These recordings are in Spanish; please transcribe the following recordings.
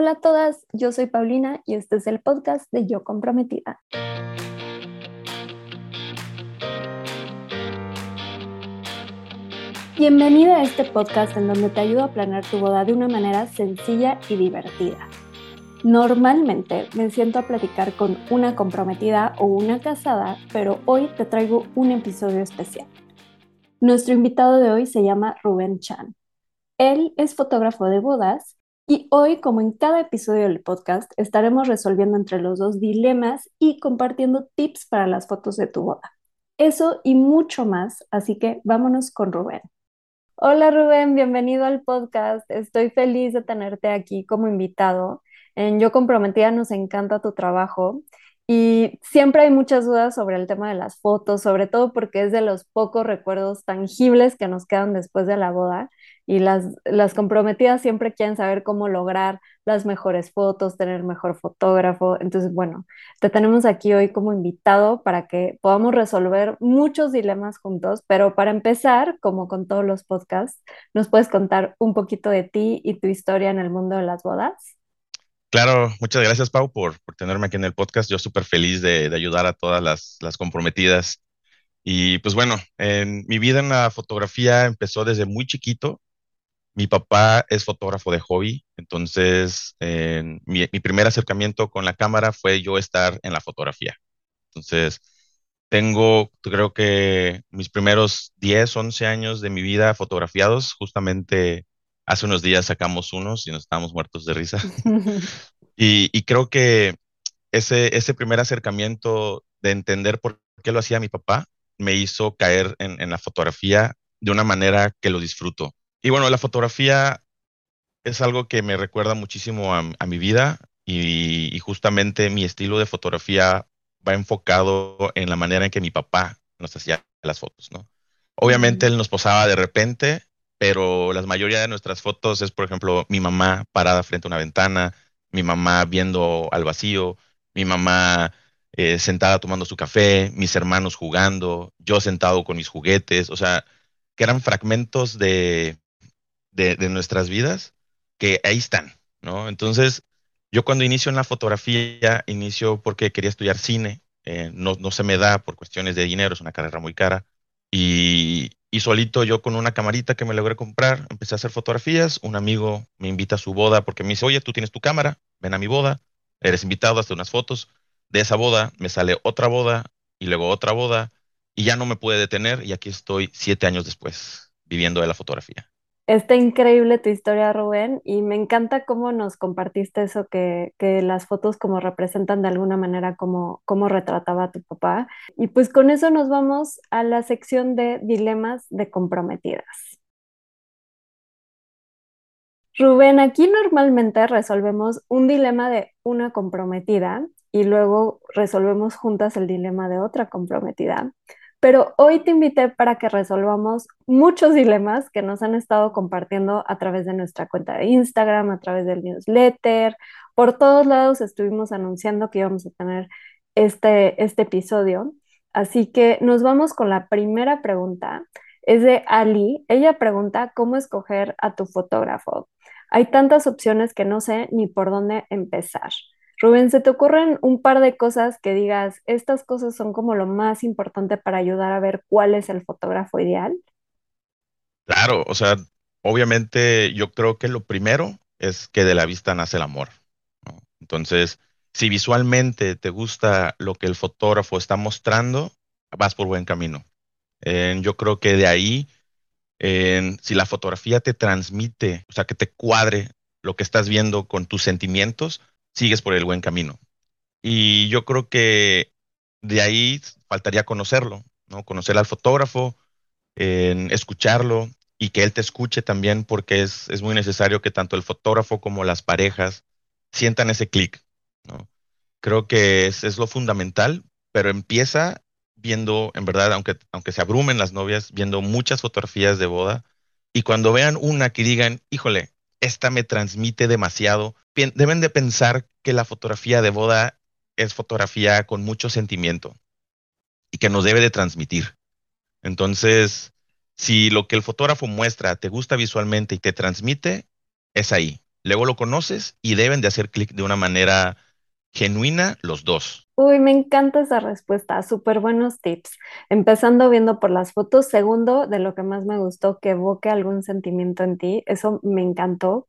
Hola a todas, yo soy Paulina y este es el podcast de Yo Comprometida. Bienvenida a este podcast en donde te ayudo a planear tu boda de una manera sencilla y divertida. Normalmente me siento a platicar con una comprometida o una casada, pero hoy te traigo un episodio especial. Nuestro invitado de hoy se llama Rubén Chan. Él es fotógrafo de bodas y hoy, como en cada episodio del podcast, estaremos resolviendo entre los dos dilemas y compartiendo tips para las fotos de tu boda. Eso y mucho más, así que vámonos con Rubén. Hola Rubén, bienvenido al podcast. Estoy feliz de tenerte aquí como invitado. En Yo Comprometida nos encanta tu trabajo y siempre hay muchas dudas sobre el tema de las fotos, sobre todo porque es de los pocos recuerdos tangibles que nos quedan después de la boda y las, las comprometidas siempre quieren saber cómo lograr las mejores fotos, tener mejor fotógrafo. Entonces, bueno, te tenemos aquí hoy como invitado para que podamos resolver muchos dilemas juntos, pero para empezar, como con todos los podcasts, ¿nos puedes contar un poquito de ti y tu historia en el mundo de las bodas? Claro, muchas gracias Pau por, por tenerme aquí en el podcast. Yo súper feliz de, de, ayudar a todas las, las comprometidas. Y pues bueno, en mi vida en la fotografía empezó desde muy chiquito. Mi papá es fotógrafo de hobby, entonces mi, mi, primer acercamiento con la cámara fue yo estar en la fotografía. Entonces, tengo, creo que mis primeros 10, 11 años de mi vida fotografiados. Justamente hace unos días sacamos unos y nos estábamos muertos de risa. y, y, creo que ese, ese primer acercamiento de entender por qué lo hacía mi papá me hizo caer en, en la fotografía de una manera que lo disfruto. Y bueno, la fotografía es algo que me recuerda muchísimo a, a mi vida y, y, justamente mi estilo de fotografía va enfocado en la manera en que mi papá nos hacía las fotos, ¿no? Obviamente él nos posaba de repente, pero la mayoría de nuestras fotos es, por ejemplo, mi mamá parada frente a una ventana, mi mamá viendo al vacío, mi mamá eh, sentada tomando su café, mis hermanos jugando, yo sentado con mis juguetes, o sea, que eran fragmentos de, de, nuestras vidas que ahí están, ¿no? Entonces, yo cuando inicio en la fotografía, inicio porque quería estudiar cine, eh, no, no se me da por cuestiones de dinero, es una carrera muy cara, y, y, solito yo con una camarita que me logré comprar, empecé a hacer fotografías, un amigo me invita a su boda porque me dice, oye, tú tienes tu cámara, ven a mi boda, eres invitado hacer unas fotos, de esa boda me sale otra boda y luego otra boda, y ya no me pude detener, y aquí estoy siete años después, viviendo de la fotografía. Está increíble tu historia, Rubén, y me encanta cómo nos compartiste eso, que, que las fotos como representan de alguna manera cómo, cómo retrataba a tu papá. Y pues con eso nos vamos a la sección de dilemas de comprometidas. Rubén, aquí normalmente resolvemos un dilema de una comprometida y luego resolvemos juntas el dilema de otra comprometida pero hoy te invité para que resolvamos muchos dilemas que nos han estado compartiendo a través de nuestra cuenta de Instagram, a través del newsletter. Por todos lados estuvimos anunciando que íbamos a tener este, este episodio. Así que nos vamos con la primera pregunta. Es de Ali. Ella pregunta cómo escoger a tu fotógrafo. Hay tantas opciones que no sé ni por dónde empezar. Rubén, ¿se te ocurren un par de cosas que digas, estas cosas son como lo más importante para ayudar a ver cuál es el fotógrafo ideal? Claro, o sea, obviamente yo creo que lo primero es que de la vista nace el amor. Entonces, si visualmente te gusta lo que el fotógrafo está mostrando, vas por buen camino. Eh, yo creo que de ahí, si la fotografía te transmite, o sea, que te cuadre lo que estás viendo con tus sentimientos, sigues por el buen camino. Y yo creo que de ahí faltaría conocerlo, ¿no? Conocer al fotógrafo, en escucharlo y que él te escuche también, porque es, es muy necesario que tanto el fotógrafo como las parejas sientan ese clic, ¿no? Creo que es, es, lo fundamental, pero empieza viendo, en verdad, aunque, aunque se abrumen las novias, viendo muchas fotografías de boda y cuando vean una que digan, híjole, esta me transmite demasiado, deben de pensar que la fotografía de boda es fotografía con mucho sentimiento y que nos debe de transmitir. Entonces, si lo que el fotógrafo muestra te gusta visualmente y te transmite, es ahí. luego lo conoces y deben de hacer clic de una manera genuina los dos. Uy, me encanta esa respuesta, súper buenos tips. Empezando viendo por las fotos, segundo, de lo que más me gustó, que evoque algún sentimiento en ti, eso me encantó.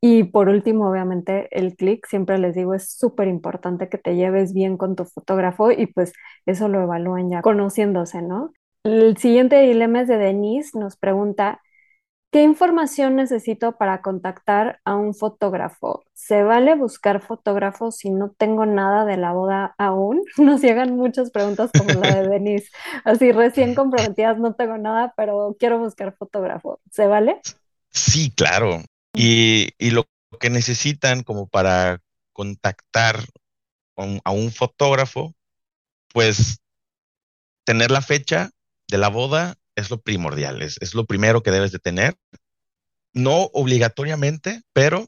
Y por último, obviamente, el clic, siempre les digo, es súper importante que te lleves bien con tu fotógrafo y pues eso lo evalúan ya conociéndose, ¿no? El siguiente dilema es de Denise, nos pregunta, ¿Qué información necesito para contactar a un fotógrafo? ¿Se vale buscar fotógrafos si no tengo nada de la boda aún? Nos llegan muchas preguntas como la de Denise. Así recién comprometidas, no tengo nada, pero quiero buscar fotógrafo. ¿Se vale? Sí, claro. Y, lo que necesitan como para contactar a un fotógrafo, pues tener la fecha de la boda es lo primordial, es, lo primero que debes de tener. No obligatoriamente, pero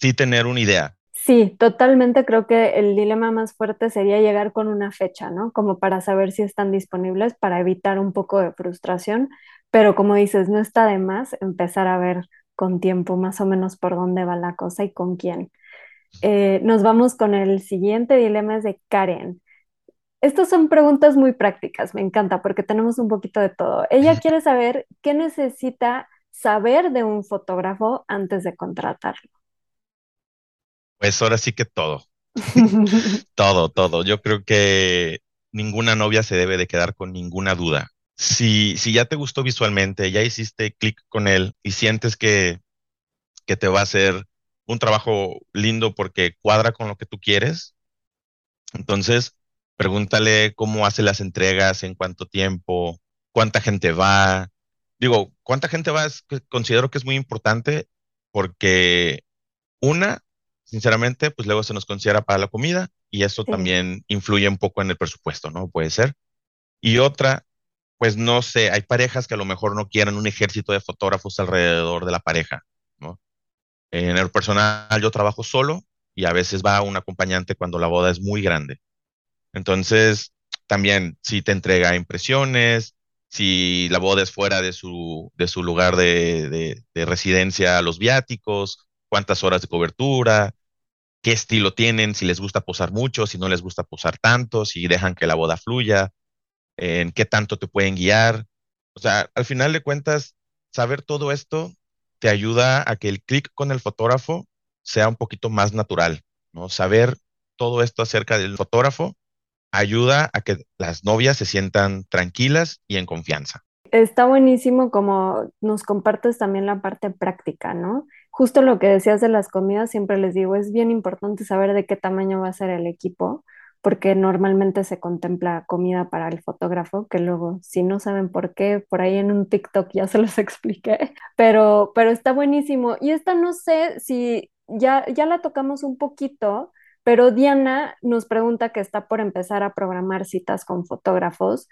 sí tener una idea. Sí, totalmente creo que el dilema más fuerte sería llegar con una fecha, ¿no? Como para saber si están disponibles, para evitar un poco de frustración, pero como dices, no está de más empezar a ver con tiempo más o menos por dónde va la cosa y con quién. Eh, nos vamos con el siguiente dilema es de Karen. Estas son preguntas muy prácticas, me encanta porque tenemos un poquito de todo. Ella quiere saber qué necesita saber de un fotógrafo antes de contratarlo. Pues ahora sí que todo. todo, todo. Yo creo que ninguna novia se debe de quedar con ninguna duda. Si, si ya te gustó visualmente, ya hiciste clic con él y sientes que, que te va a hacer un trabajo lindo porque cuadra con lo que tú quieres, entonces Pregúntale cómo hace las entregas, en cuánto tiempo, cuánta gente va. Digo, cuánta gente va, es, considero que es muy importante porque una, sinceramente, pues luego se nos considera para la comida y eso también influye un poco en el presupuesto, ¿no? Puede ser. Y otra, pues no sé, hay parejas que a lo mejor no quieran un ejército de fotógrafos alrededor de la pareja, ¿no? En el personal yo trabajo solo y a veces va un acompañante cuando la boda es muy grande. Entonces, también si te entrega impresiones, si la boda es fuera de su, de su lugar de, de, residencia, los viáticos, cuántas horas de cobertura, qué estilo tienen, si les gusta posar mucho, si no les gusta posar tanto, si dejan que la boda fluya, en qué tanto te pueden guiar. O sea, al final de cuentas, saber todo esto te ayuda a que el clic con el fotógrafo sea un poquito más natural, ¿no? Saber todo esto acerca del fotógrafo ayuda a que las novias se sientan tranquilas y en confianza. Está buenísimo como nos compartes también la parte práctica, ¿no? Justo lo que decías de las comidas, siempre les digo, es bien importante saber de qué tamaño va a ser el equipo, porque normalmente se contempla comida para el fotógrafo, que luego, si no saben por qué, por ahí en un TikTok ya se los expliqué, pero, pero está buenísimo. Y esta no sé si ya, ya la tocamos un poquito, pero Diana nos pregunta que está por empezar a programar citas con fotógrafos.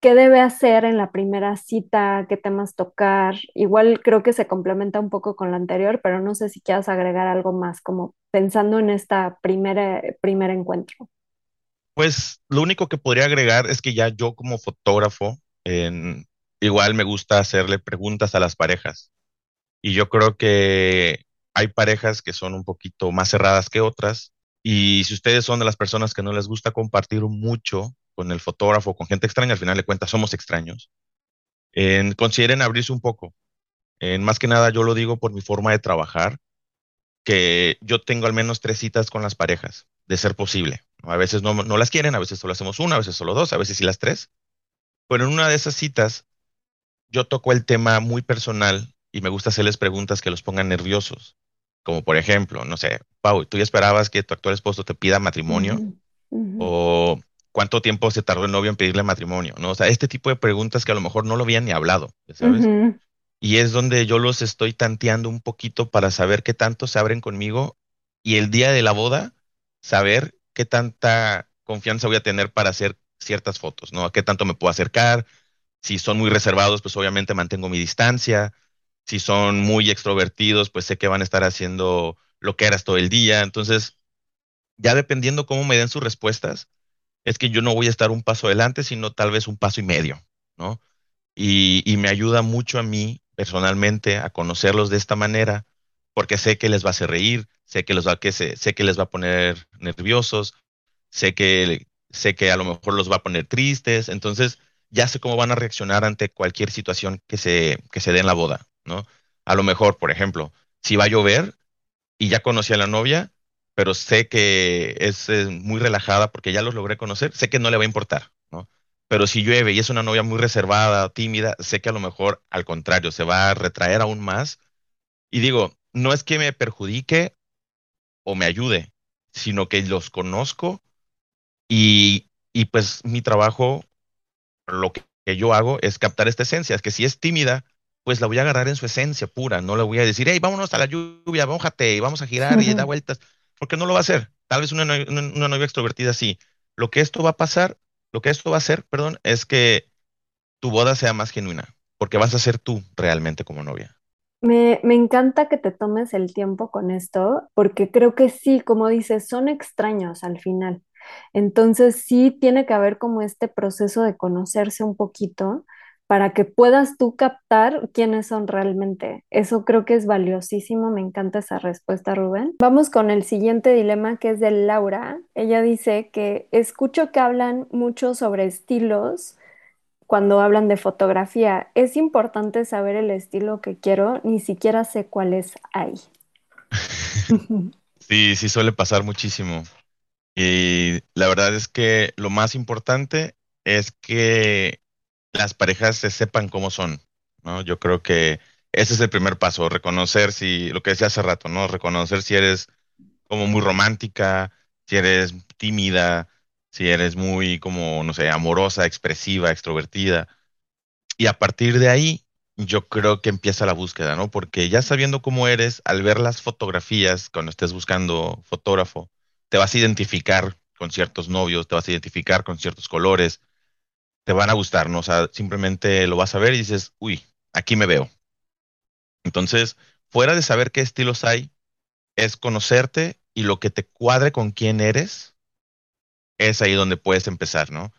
¿Qué debe hacer en la primera cita? ¿Qué temas tocar? Igual creo que se complementa un poco con la anterior, pero no sé si quieras agregar algo más, como pensando en esta primera, primer encuentro. Pues lo único que podría agregar es que ya yo como fotógrafo, igual me gusta hacerle preguntas a las parejas. Y yo creo que hay parejas que son un poquito más cerradas que otras y si ustedes son de las personas que no les gusta compartir mucho con el fotógrafo, con gente extraña, al final de cuentas somos extraños, consideren abrirse un poco. En más que nada, yo lo digo por mi forma de trabajar, que yo tengo al menos tres citas con las parejas, de ser posible. A veces no, no las quieren, a veces solo hacemos una, a veces solo dos, a veces sí las tres. Pero en una de esas citas, yo toco el tema muy personal y me gusta hacerles preguntas que los pongan nerviosos. Como por ejemplo, no sé, Pau, ¿tú ya esperabas que tu actual esposo te pida matrimonio? ¿O cuánto tiempo se tardó el novio en pedirle matrimonio? ¿No? O sea, este tipo de preguntas que a lo mejor no lo habían ni hablado, ¿sabes? Y es donde yo los estoy tanteando un poquito para saber qué tanto se abren conmigo y el día de la boda, saber qué tanta confianza voy a tener para hacer ciertas fotos, ¿no? A qué tanto me puedo acercar. Si son muy reservados, pues obviamente mantengo mi distancia si son muy extrovertidos, pues sé que van a estar haciendo lo que eras todo el día. Entonces, ya dependiendo cómo me den sus respuestas, es que yo no voy a estar un paso adelante, sino tal vez un paso y medio, ¿no? Y, me ayuda mucho a mí personalmente a conocerlos de esta manera, porque sé que les va a hacer reír, sé que, los va, que sé que les va a poner nerviosos, sé que, sé que a lo mejor los va a poner tristes, entonces ya sé cómo van a reaccionar ante cualquier situación que se, que se dé en la boda, ¿no? A lo mejor, por ejemplo, si va a llover y ya conocí a la novia, pero sé que es, muy relajada porque ya los logré conocer, sé que no le va a importar, ¿no? Pero si llueve y es una novia muy reservada, tímida, sé que a lo mejor al contrario, se va a retraer aún más. Y digo, no es que me perjudique o me ayude, sino que los conozco y, y pues mi trabajo, lo que yo hago es captar esta esencia, es que si es tímida, pues la voy a agarrar en su esencia pura, no le voy a decir, hey, vámonos a la lluvia, mójate y vamos a girar y da vueltas, porque no lo va a hacer. Tal vez una, una, novia extrovertida sí. Lo que esto va a pasar, lo que esto va a hacer, perdón, es que tu boda sea más genuina, porque vas a ser tú realmente como novia. Me, me, encanta que te tomes el tiempo con esto, porque creo que sí, como dices, son extraños al final. Entonces sí tiene que haber como este proceso de conocerse un poquito para que puedas tú captar quiénes son realmente. Eso creo que es valiosísimo, me encanta esa respuesta, Rubén. Vamos con el siguiente dilema que es de Laura. Ella dice que escucho que hablan mucho sobre estilos cuando hablan de fotografía. Es importante saber el estilo que quiero, ni siquiera sé cuál es ahí. Sí, sí suele pasar muchísimo. Y la verdad es que lo más importante es que las parejas se sepan cómo son, ¿no? Yo creo que ese es el primer paso, reconocer si, lo que decía hace rato, ¿no? Reconocer si eres como muy romántica, si eres tímida, si eres muy como, no sé, amorosa, expresiva, extrovertida. Y a partir de ahí, yo creo que empieza la búsqueda, ¿no? Porque ya sabiendo cómo eres, al ver las fotografías, cuando estés buscando fotógrafo, te vas a identificar con ciertos novios, te vas a identificar con ciertos colores, te van a gustar, ¿no? O sea, simplemente lo vas a ver y dices, uy, aquí me veo. Entonces, fuera de saber qué estilos hay, es conocerte y lo que te cuadre con quién eres, es ahí donde puedes empezar, ¿no?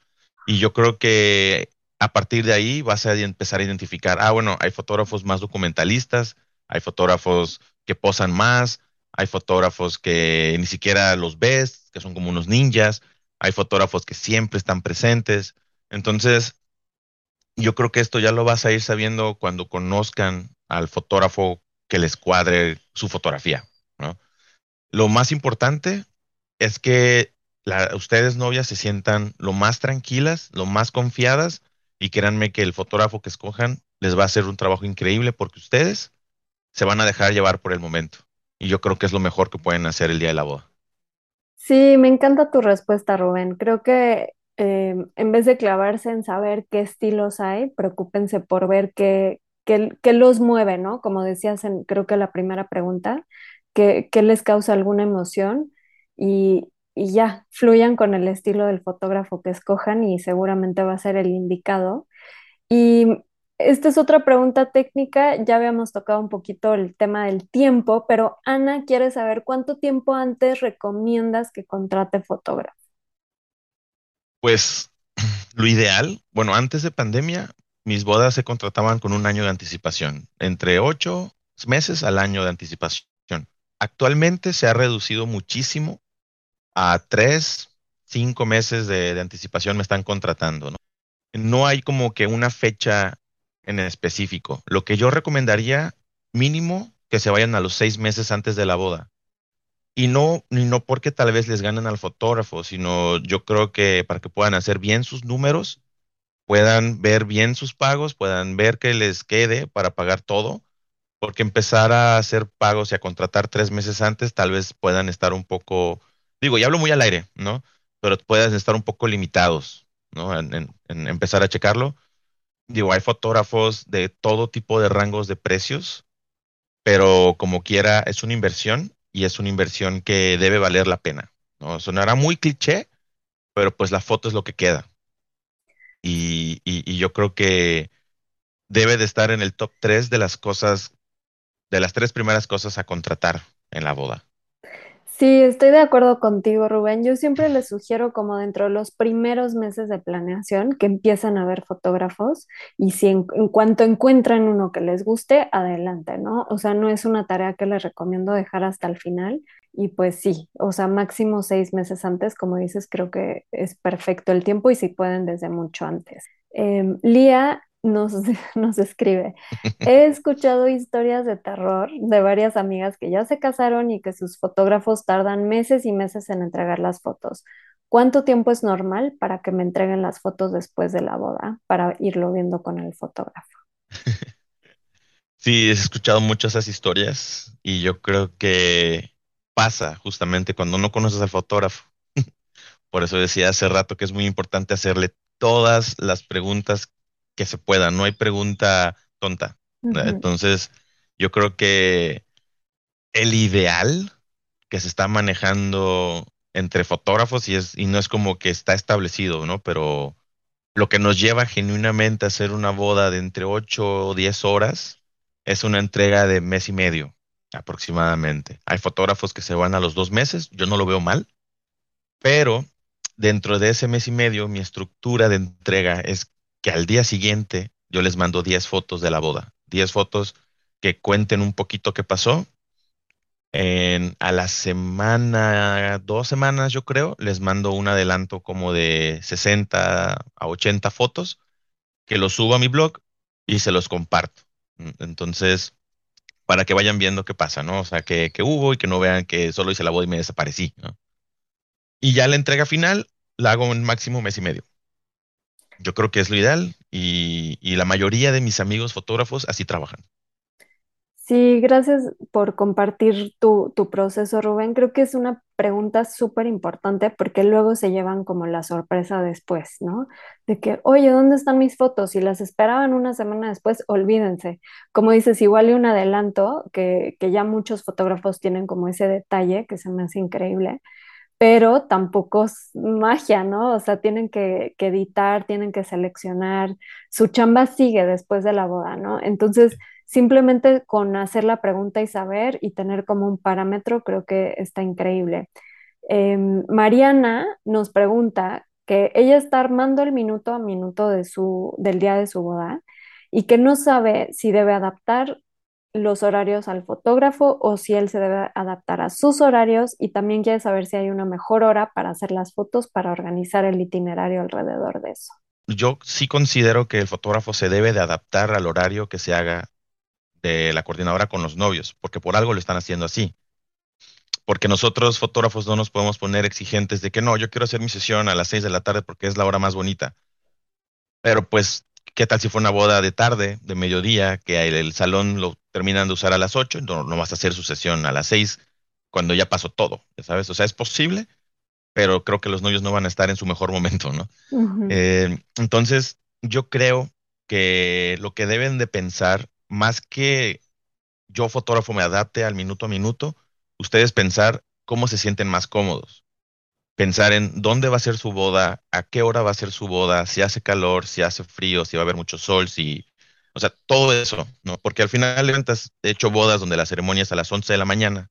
Y yo creo que a partir de ahí vas a empezar a identificar, ah, bueno, hay fotógrafos más documentalistas, hay fotógrafos que posan más, hay fotógrafos que ni siquiera los ves, que son como unos ninjas, hay fotógrafos que siempre están presentes. Entonces, yo creo que esto ya lo vas a ir sabiendo cuando conozcan al fotógrafo que les cuadre su fotografía, ¿no? Lo más importante es que ustedes novias se sientan lo más tranquilas, lo más confiadas y créanme que el fotógrafo que escojan les va a hacer un trabajo increíble porque ustedes se van a dejar llevar por el momento. Y yo creo que es lo mejor que pueden hacer el día de la boda. Sí, me encanta tu respuesta, Rubén. Creo que Em, en vez de clavarse en saber qué estilos hay, preocúpense por ver qué, qué, los mueve, ¿no? Como decías en, creo que la primera pregunta, qué, les causa alguna emoción y, y ya, fluyan con el estilo del fotógrafo que escojan y seguramente va a ser el indicado. Y esta es otra pregunta técnica, ya habíamos tocado un poquito el tema del tiempo, pero Ana quiere saber cuánto tiempo antes recomiendas que contrate fotógrafo. Pues lo ideal, bueno, antes de pandemia, mis bodas se contrataban con un año de anticipación, entre ocho meses al año de anticipación. Actualmente se ha reducido muchísimo a tres, cinco meses de, anticipación me están contratando, ¿no? Hay como que una fecha en específico. Lo que yo recomendaría mínimo que se vayan a los seis meses antes de la boda. Y no, no porque tal vez les ganen al fotógrafo, sino yo creo que para que puedan hacer bien sus números, puedan ver bien sus pagos, puedan ver que les quede para pagar todo, porque empezar a hacer pagos y a contratar tres meses antes, tal vez puedan estar un poco, digo, y hablo muy al aire, ¿no? Pero puedan estar un poco limitados, ¿no? En, en empezar a checarlo. Digo, hay fotógrafos de todo tipo de rangos de precios, pero como quiera, es una inversión y es una inversión que debe valer la pena. ¿no? Sonará muy cliché, pero pues la foto es lo que queda. Y, yo creo que debe de estar en el top 3 de las cosas, de las tres primeras cosas a contratar en la boda. Sí, estoy de acuerdo contigo, Rubén. Yo siempre les sugiero como dentro de los primeros meses de planeación que empiezan a ver fotógrafos y si en, cuanto encuentran uno que les guste, adelante, ¿no? O sea, no es una tarea que les recomiendo dejar hasta el final y pues sí, o sea, máximo seis meses antes, como dices, creo que es perfecto el tiempo y si pueden desde mucho antes. Em, Lía nos, nos escribe. He escuchado historias de terror de varias amigas que ya se casaron y que sus fotógrafos tardan meses y meses en entregar las fotos. ¿Cuánto tiempo es normal para que me entreguen las fotos después de la boda para irlo viendo con el fotógrafo? Sí, he escuchado muchas esas historias y yo creo que pasa justamente cuando no conoces al fotógrafo. Por eso decía hace rato que es muy importante hacerle todas las preguntas que se puedan. No hay pregunta tonta. Entonces, yo creo que el ideal que se está manejando entre fotógrafos y es y no es como que está establecido, ¿no? Pero lo que nos lleva genuinamente a hacer una boda de entre 8 o 10 horas es una entrega de mes y medio aproximadamente. Hay fotógrafos que se van a los dos meses, yo no lo veo mal, pero dentro de ese mes y medio mi estructura de entrega es que al día siguiente yo les mando 10 fotos de la boda, 10 fotos que cuenten un poquito qué pasó en- a la semana, dos semanas yo creo, les mando un adelanto como de 60 a 80 fotos que los subo a mi blog y se los comparto. Entonces, para que vayan viendo qué pasa, ¿no? O sea, que, que hubo y que no vean que solo hice la boda y me desaparecí. Y ya la entrega final la hago en máximo mes y medio. Yo creo que es lo ideal y, la mayoría de mis amigos fotógrafos así trabajan. Sí, gracias por compartir tu, tu proceso, Rubén. Creo que es una pregunta súper importante porque luego se llevan como la sorpresa después, ¿no? De que, oye, ¿dónde están mis fotos? Si las esperaban una semana después, olvídense. Como dices, igual y un adelanto, que, que ya muchos fotógrafos tienen como ese detalle que se me hace increíble pero tampoco es magia, ¿no? O sea, tienen que, que editar, tienen que seleccionar, su chamba sigue después de la boda, ¿no? Entonces, simplemente con hacer la pregunta y saber y tener como un parámetro, creo que está increíble. Em, Mariana nos pregunta que ella está armando el minuto a minuto de su, del día de su boda y que no sabe si debe adaptar los horarios al fotógrafo o si él se debe adaptar a sus horarios y también quiere saber si hay una mejor hora para hacer las fotos para organizar el itinerario alrededor de eso. Yo sí considero que el fotógrafo se debe de adaptar al horario que se haga de la coordinadora con los novios, porque por algo lo están haciendo así. Porque nosotros fotógrafos no nos podemos poner exigentes de que no, yo quiero hacer mi sesión a las 6 de la tarde porque es la hora más bonita. Pero pues, ¿qué tal si fue una boda de tarde, de mediodía, que el, el salón lo terminan de usar a las 8, no, no vas a hacer su sesión a las 6 cuando ya pasó todo, ya ¿sabes? O sea, es posible, pero creo que los novios no van a estar en su mejor momento, ¿no? Eh, entonces, yo creo que lo que deben de pensar, más que yo fotógrafo me adapte al minuto a minuto, ustedes pensar cómo se sienten más cómodos pensar en dónde va a ser su boda, a qué hora va a ser su boda, si hace calor, si hace frío, si va a haber mucho sol, si, o sea, todo eso, ¿no? Porque al final de cuentas he hecho bodas donde la ceremonia es a las 11 de la mañana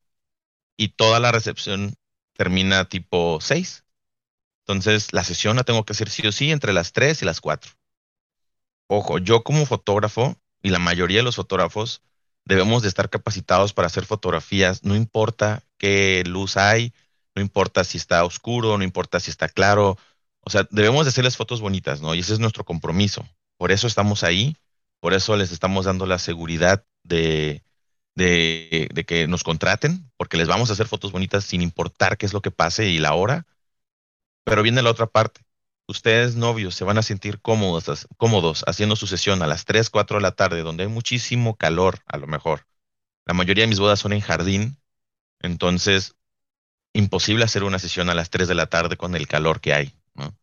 y toda la recepción termina tipo 6. Entonces, la sesión la tengo que hacer sí o sí entre las 3 y las 4. Ojo, yo como fotógrafo y la mayoría de los fotógrafos debemos de estar capacitados para hacer fotografías, no importa qué luz hay, no importa si está oscuro, no importa si está claro, o sea, debemos de hacerles fotos bonitas, ¿no? Y ese es nuestro compromiso. Por eso estamos ahí, por eso les estamos dando la seguridad de, de, de que nos contraten, porque les vamos a hacer fotos bonitas sin importar qué es lo que pase y la hora. Pero viene la otra parte. Ustedes, novios, se van a sentir cómodos, cómodos haciendo su sesión a las 3, 4 de la tarde, donde hay muchísimo calor, a lo mejor. La mayoría de mis bodas son en jardín, entonces imposible hacer una sesión a las 3 de la tarde con el calor que hay, ¿no?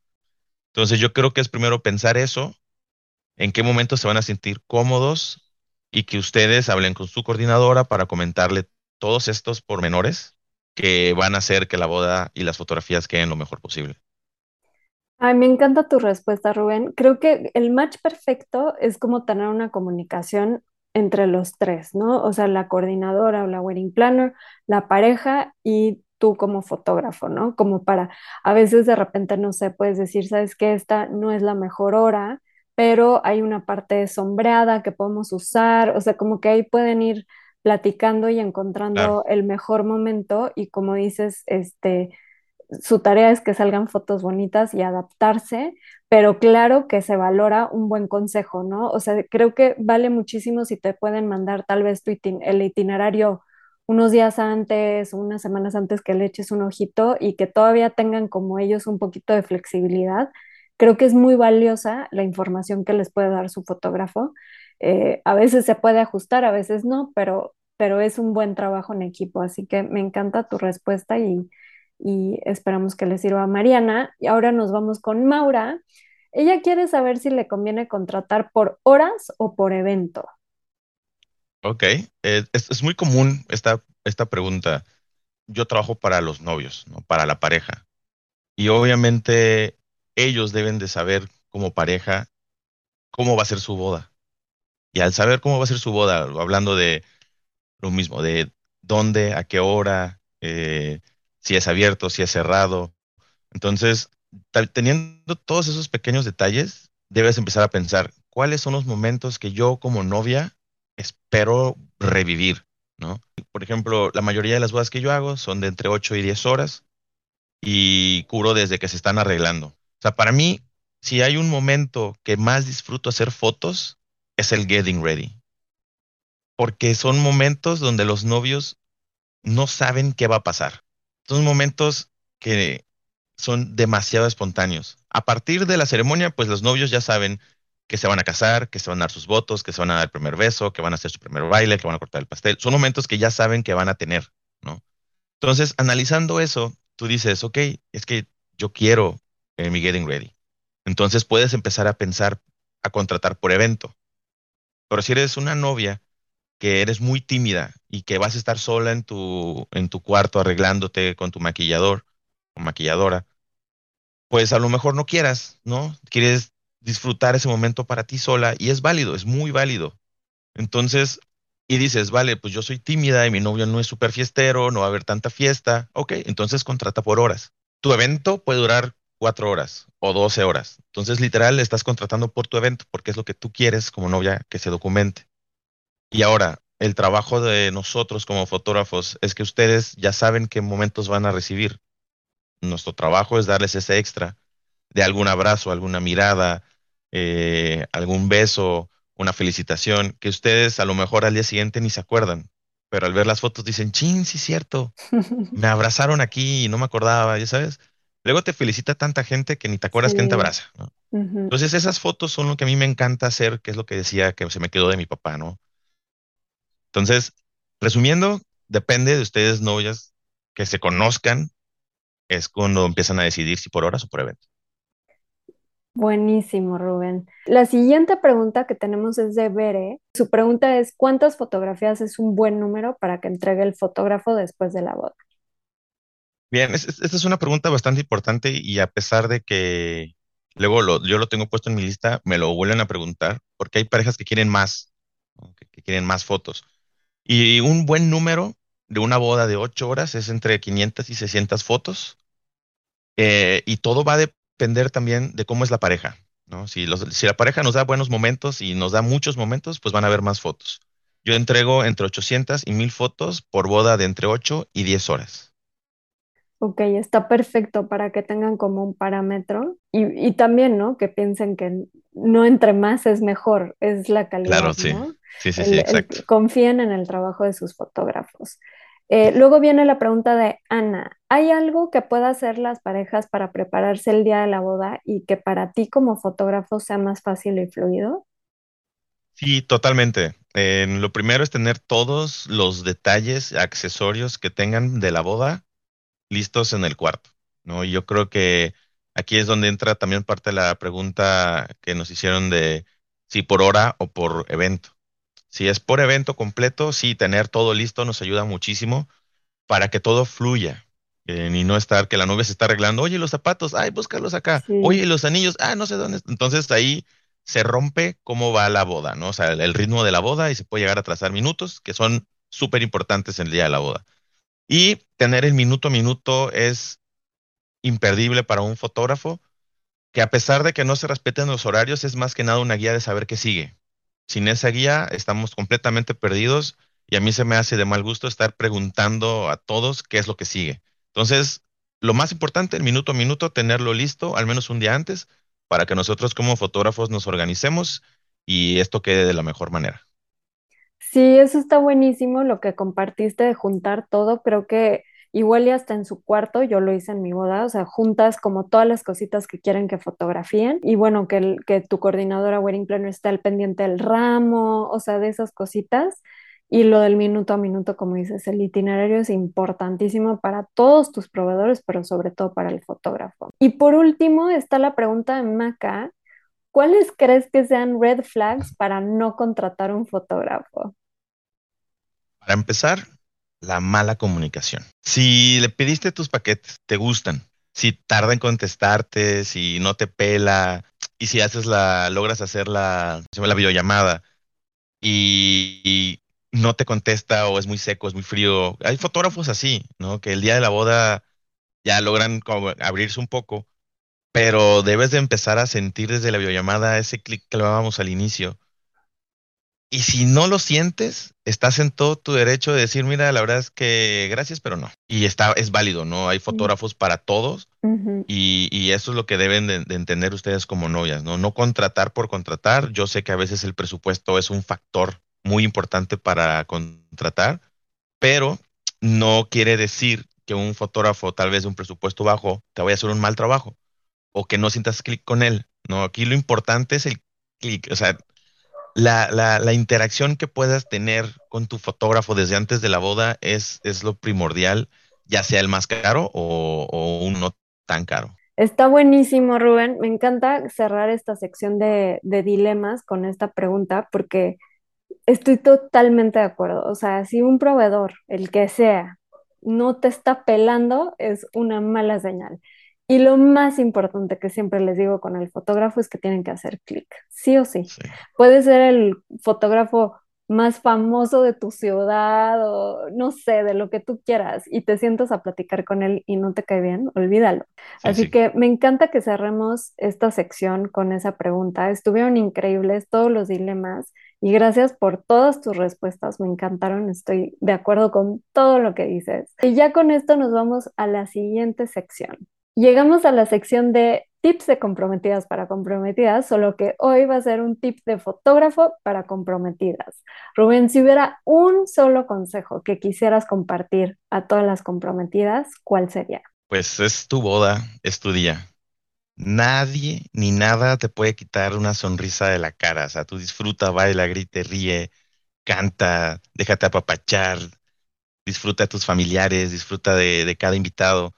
Entonces yo creo que es primero pensar eso, en qué momento se van a sentir cómodos y que ustedes hablen con su coordinadora para comentarle todos estos pormenores que van a hacer que la boda y las fotografías queden lo mejor posible. Ay, me encanta tu respuesta, Rubén. Creo que el match perfecto es como tener una comunicación entre los tres, ¿no? O sea, la coordinadora o la wedding planner, la pareja y tú como fotógrafo, ¿no? Como para, a veces de repente, no sé, puedes decir, sabes que esta no es la mejor hora, pero hay una parte sombreada que podemos usar, o sea, como que ahí pueden ir platicando y encontrando el mejor momento y como dices, este, su tarea es que salgan fotos bonitas y adaptarse, pero claro que se valora un buen consejo, ¿no? O sea, creo que vale muchísimo si te pueden mandar tal vez tu el itinerario unos días antes, unas semanas antes que le eches un ojito y que todavía tengan como ellos un poquito de flexibilidad. Creo que es muy valiosa la información que les puede dar su fotógrafo. Eh, a veces se puede ajustar, a veces no, pero, pero es un buen trabajo en equipo. Así que me encanta tu respuesta y, y esperamos que le sirva a Mariana. Y ahora nos vamos con Maura. Ella quiere saber si le conviene contratar por horas o por evento. Ok, eh, es, muy común esta, esta pregunta. Yo trabajo para los novios, ¿no? Para la pareja. Y obviamente ellos deben de saber como pareja cómo va a ser su boda. Y al saber cómo va a ser su boda, hablando de lo mismo, de dónde, a qué hora, eh, si es abierto, si es cerrado. Entonces, teniendo todos esos pequeños detalles, debes empezar a pensar cuáles son los momentos que yo como novia espero revivir, ¿no? Por ejemplo, la mayoría de las bodas que yo hago son de entre 8 y 10 horas y cubro desde que se están arreglando. O sea, para mí, si hay un momento que más disfruto hacer fotos, es el getting ready. Porque son momentos donde los novios no saben qué va a pasar. Son momentos que son demasiado espontáneos. A partir de la ceremonia, pues los novios ya saben que se van a casar, que se van a dar sus votos, que se van a dar el primer beso, que van a hacer su primer baile, que van a cortar el pastel. Son momentos que ya saben que van a tener, ¿no? Entonces, analizando eso, tú dices, ok, es que yo quiero eh, mi getting ready. Entonces puedes empezar a pensar a contratar por evento. Pero si eres una novia que eres muy tímida y que vas a estar sola en tu, en tu cuarto arreglándote con tu maquillador o maquilladora, pues a lo mejor no quieras, ¿no? Quieres disfrutar ese momento para ti sola y es válido, es muy válido. Entonces, y dices, vale, pues yo soy tímida y mi novio no es súper fiestero, no va a haber tanta fiesta, ok, entonces contrata por horas. Tu evento puede durar cuatro horas o doce horas. Entonces, literal, estás contratando por tu evento porque es lo que tú quieres como novia que se documente. Y ahora, el trabajo de nosotros como fotógrafos es que ustedes ya saben qué momentos van a recibir. Nuestro trabajo es darles ese extra de algún abrazo, alguna mirada, eh, algún beso, una felicitación, que ustedes a lo mejor al día siguiente ni se acuerdan, pero al ver las fotos dicen, chin, sí es cierto, me abrazaron aquí y no me acordaba, ya sabes. Luego te felicita tanta gente que ni te acuerdas quién te abraza. Entonces esas fotos son lo que a mí me encanta hacer, que es lo que decía que se me quedó de mi papá, ¿no? Entonces, resumiendo, depende de ustedes, novias, que se conozcan, es cuando empiezan a decidir si por horas o por evento. Buenísimo, Rubén. La siguiente pregunta que tenemos es de Bere. Su pregunta es, ¿cuántas fotografías es un buen número para que entregue el fotógrafo después de la boda? Bien, esta es una pregunta bastante importante y a pesar de que luego yo lo tengo puesto en mi lista, me lo vuelven a preguntar porque hay parejas que quieren más, que quieren más fotos. Y un buen número de una boda de ocho horas es entre 500 y 600 fotos. Eh, y todo va a depender también de cómo es la pareja. ¿no? Si, si la pareja nos da buenos momentos y nos da muchos momentos, pues van a haber más fotos. Yo entrego entre 800 y 1000 fotos por boda de entre 8 y 10 horas. Ok, está perfecto para que tengan como un parámetro y, y, también, ¿no? Que piensen que no entre más es mejor, es la calidad. Claro, sí. Sí, sí, sí, exacto. confíen en el trabajo de sus fotógrafos. Eh, luego viene la pregunta de Ana, ¿hay algo que pueda hacer las parejas para prepararse el día de la boda y que para ti como fotógrafo sea más fácil y fluido? Sí, totalmente. lo primero es tener todos los detalles, accesorios que tengan de la boda listos en el cuarto, ¿no? Y yo creo que aquí es donde entra también parte de la pregunta que nos hicieron de si por hora o por evento. Si es por evento completo, sí, tener todo listo nos ayuda muchísimo para que todo fluya. Eh, y no estar que la novia se está arreglando, oye, los zapatos, ay, búscalos acá, oye, los anillos, ah, no sé dónde. Entonces ahí se rompe cómo va la boda, ¿no? O sea, el, ritmo de la boda y se puede llegar a trazar minutos que son súper importantes en el día de la boda. Y tener el minuto a minuto es imperdible para un fotógrafo, que a pesar de que no se respeten los horarios, es más que nada una guía de saber qué sigue. Sin esa guía estamos completamente perdidos y a mí se me hace de mal gusto estar preguntando a todos qué es lo que sigue. Entonces, lo más importante, minuto a minuto, tenerlo listo al menos un día antes para que nosotros como fotógrafos nos organicemos y esto quede de la mejor manera. Sí, eso está buenísimo lo que compartiste de juntar todo. Creo que igual y hasta en su cuarto, yo lo hice en mi boda, o sea, juntas como todas las cositas que quieren que fotografíen y bueno, que, el, que tu coordinadora wedding planner esté al pendiente del ramo, o sea, de esas cositas. Y lo del minuto a minuto, como dices, el itinerario es importantísimo para todos tus proveedores, pero sobre todo para el fotógrafo. Y por último está la pregunta de Maca. ¿Cuáles crees que sean red flags para no contratar un fotógrafo? Para empezar, la mala comunicación. Si le pediste tus paquetes, te gustan, si tarda en contestarte, si no te pela, y si haces la, logras hacer la, la videollamada y, no te contesta o es muy seco, es muy frío. Hay fotógrafos así, ¿no? Que el día de la boda ya logran abrirse un poco, pero debes de empezar a sentir desde la videollamada ese clic que hablábamos al inicio y si no lo sientes, estás en todo tu derecho de decir, mira, la verdad es que gracias, pero no. Y está, es válido, ¿no? Hay fotógrafos para todos y, eso es lo que deben de, entender ustedes como novias, ¿no? No contratar por contratar. Yo sé que a veces el presupuesto es un factor muy importante para contratar, pero no quiere decir que un fotógrafo tal vez de un presupuesto bajo te vaya a hacer un mal trabajo o que no sientas clic con él, ¿no? Aquí lo importante es el clic, o sea, la, la, la, interacción que puedas tener con tu fotógrafo desde antes de la boda es, es lo primordial, ya sea el más caro o, o un no tan caro. Está buenísimo, Rubén. Me encanta cerrar esta sección de, de dilemas con esta pregunta porque estoy totalmente de acuerdo. O sea, si un proveedor, el que sea, no te está pelando, es una mala señal. Y lo más importante que siempre les digo con el fotógrafo es que tienen que hacer clic, sí o sí. Puede ser el fotógrafo más famoso de tu ciudad o no sé, de lo que tú quieras y te sientas a platicar con él y no te cae bien, olvídalo. Así que me encanta que cerremos esta sección con esa pregunta. Estuvieron increíbles todos los dilemas y gracias por todas tus respuestas, me encantaron, estoy de acuerdo con todo lo que dices. Y ya con esto nos vamos a la siguiente sección. Llegamos a la sección de tips de comprometidas para comprometidas, solo que hoy va a ser un tip de fotógrafo para comprometidas. Rubén, si hubiera un solo consejo que quisieras compartir a todas las comprometidas, ¿cuál sería? Pues es tu boda, es tu día. Nadie ni nada te puede quitar una sonrisa de la cara. O sea, tú disfruta, baila, grite, ríe, canta, déjate apapachar, disfruta de tus familiares, disfruta de, de cada invitado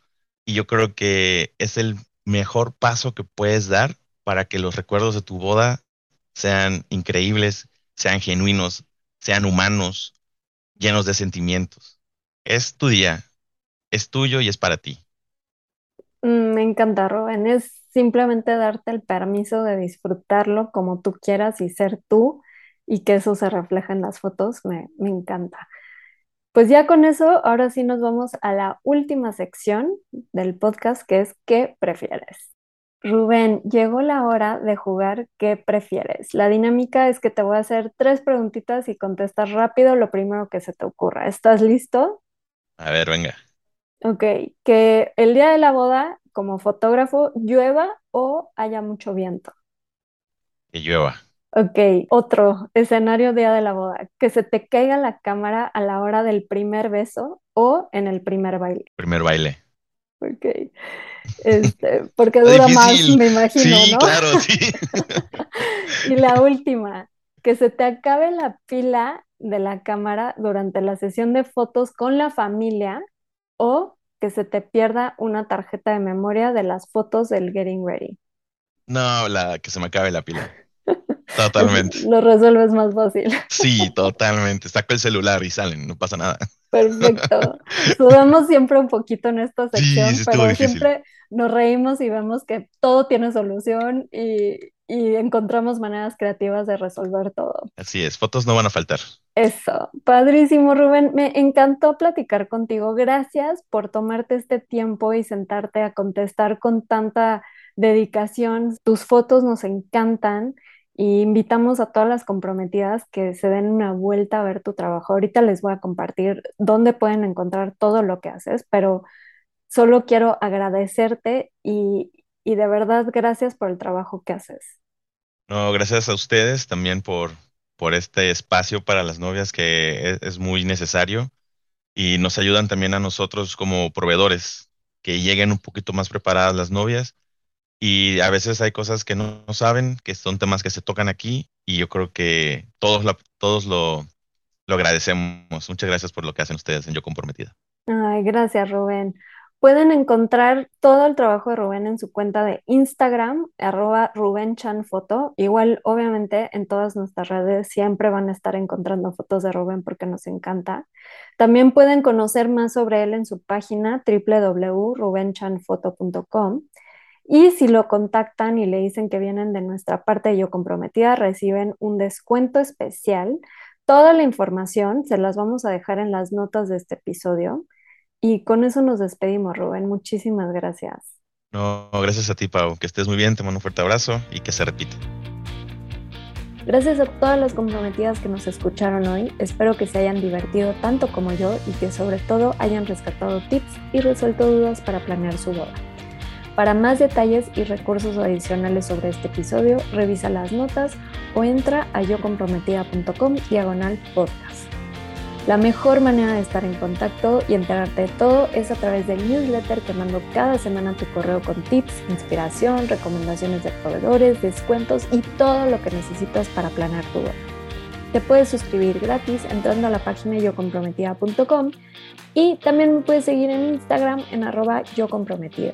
y yo creo que es el mejor paso que puedes dar para que los recuerdos de tu boda sean increíbles, sean genuinos, sean humanos, llenos de sentimientos. Es tu día, es tuyo y es para ti. Mm, me encanta, Rubén. Es simplemente darte el permiso de disfrutarlo como tú quieras y ser tú y que eso se refleja en las fotos. Me, me encanta. Pues ya con eso, ahora sí nos vamos a la última sección del podcast que es ¿qué prefieres? Rubén, llegó la hora de jugar ¿qué prefieres? La dinámica es que te voy a hacer tres preguntitas y contestas rápido lo primero que se te ocurra. ¿Estás listo? A ver, venga. Ok, que el día de la boda, como fotógrafo, llueva o haya mucho viento. Que llueva. Ok, otro escenario día de la boda, que se te caiga la cámara a la hora del primer beso o en el primer baile. Primer baile. Ok, este, porque dura más, me imagino, sí, claro, sí. y la última, que se te acabe la pila de la cámara durante la sesión de fotos con la familia o que se te pierda una tarjeta de memoria de las fotos del Getting Ready. No, la que se me acabe la pila. Totalmente. Lo resuelves más fácil. Sí, totalmente. Saco el celular y salen, no pasa nada. Perfecto. Sudamos siempre un poquito en esta sección, pero siempre nos reímos y vemos que todo tiene solución y, y encontramos maneras creativas de resolver todo. Así es, fotos no van a faltar. Eso, padrísimo Rubén, me encantó platicar contigo. Gracias por tomarte este tiempo y sentarte a contestar con tanta dedicación. Tus fotos nos encantan y invitamos a todas las comprometidas que se den una vuelta a ver tu trabajo. Ahorita les voy a compartir dónde pueden encontrar todo lo que haces, pero solo quiero agradecerte y, y de verdad gracias por el trabajo que haces. No, gracias a ustedes también por, por este espacio para las novias que es, es muy necesario y nos ayudan también a nosotros como proveedores que lleguen un poquito más preparadas las novias y a veces hay cosas que no, saben, que son temas que se tocan aquí y yo creo que todos, lo, todos lo, lo agradecemos. Muchas gracias por lo que hacen ustedes en Yo Comprometida. Ay, gracias Rubén. Pueden encontrar todo el trabajo de Rubén en su cuenta de Instagram, arroba rubenchanfoto. Igual, obviamente, en todas nuestras redes siempre van a estar encontrando fotos de Rubén porque nos encanta. También pueden conocer más sobre él en su página www.rubenchanfoto.com. Y si lo contactan y le dicen que vienen de nuestra parte de Yo Comprometida, reciben un descuento especial. Toda la información se las vamos a dejar en las notas de este episodio. Y con eso nos despedimos, Rubén. Muchísimas gracias. No, gracias a ti, Pau. Que estés muy bien, te mando un fuerte abrazo y que se repita. Gracias a todas las comprometidas que nos escucharon hoy. Espero que se hayan divertido tanto como yo y que sobre todo hayan rescatado tips y resuelto dudas para planear su boda. Para más detalles y recursos adicionales sobre este episodio, revisa las notas o entra a yocomprometida.com diagonal podcast. La mejor manera de estar en contacto y enterarte de todo es a través del newsletter que mando cada semana a tu correo con tips, inspiración, recomendaciones de proveedores, descuentos y todo lo que necesitas para planear tu boda. Te puedes suscribir gratis entrando a la página yocomprometida.com y también me puedes seguir en Instagram en arroba yocomprometida.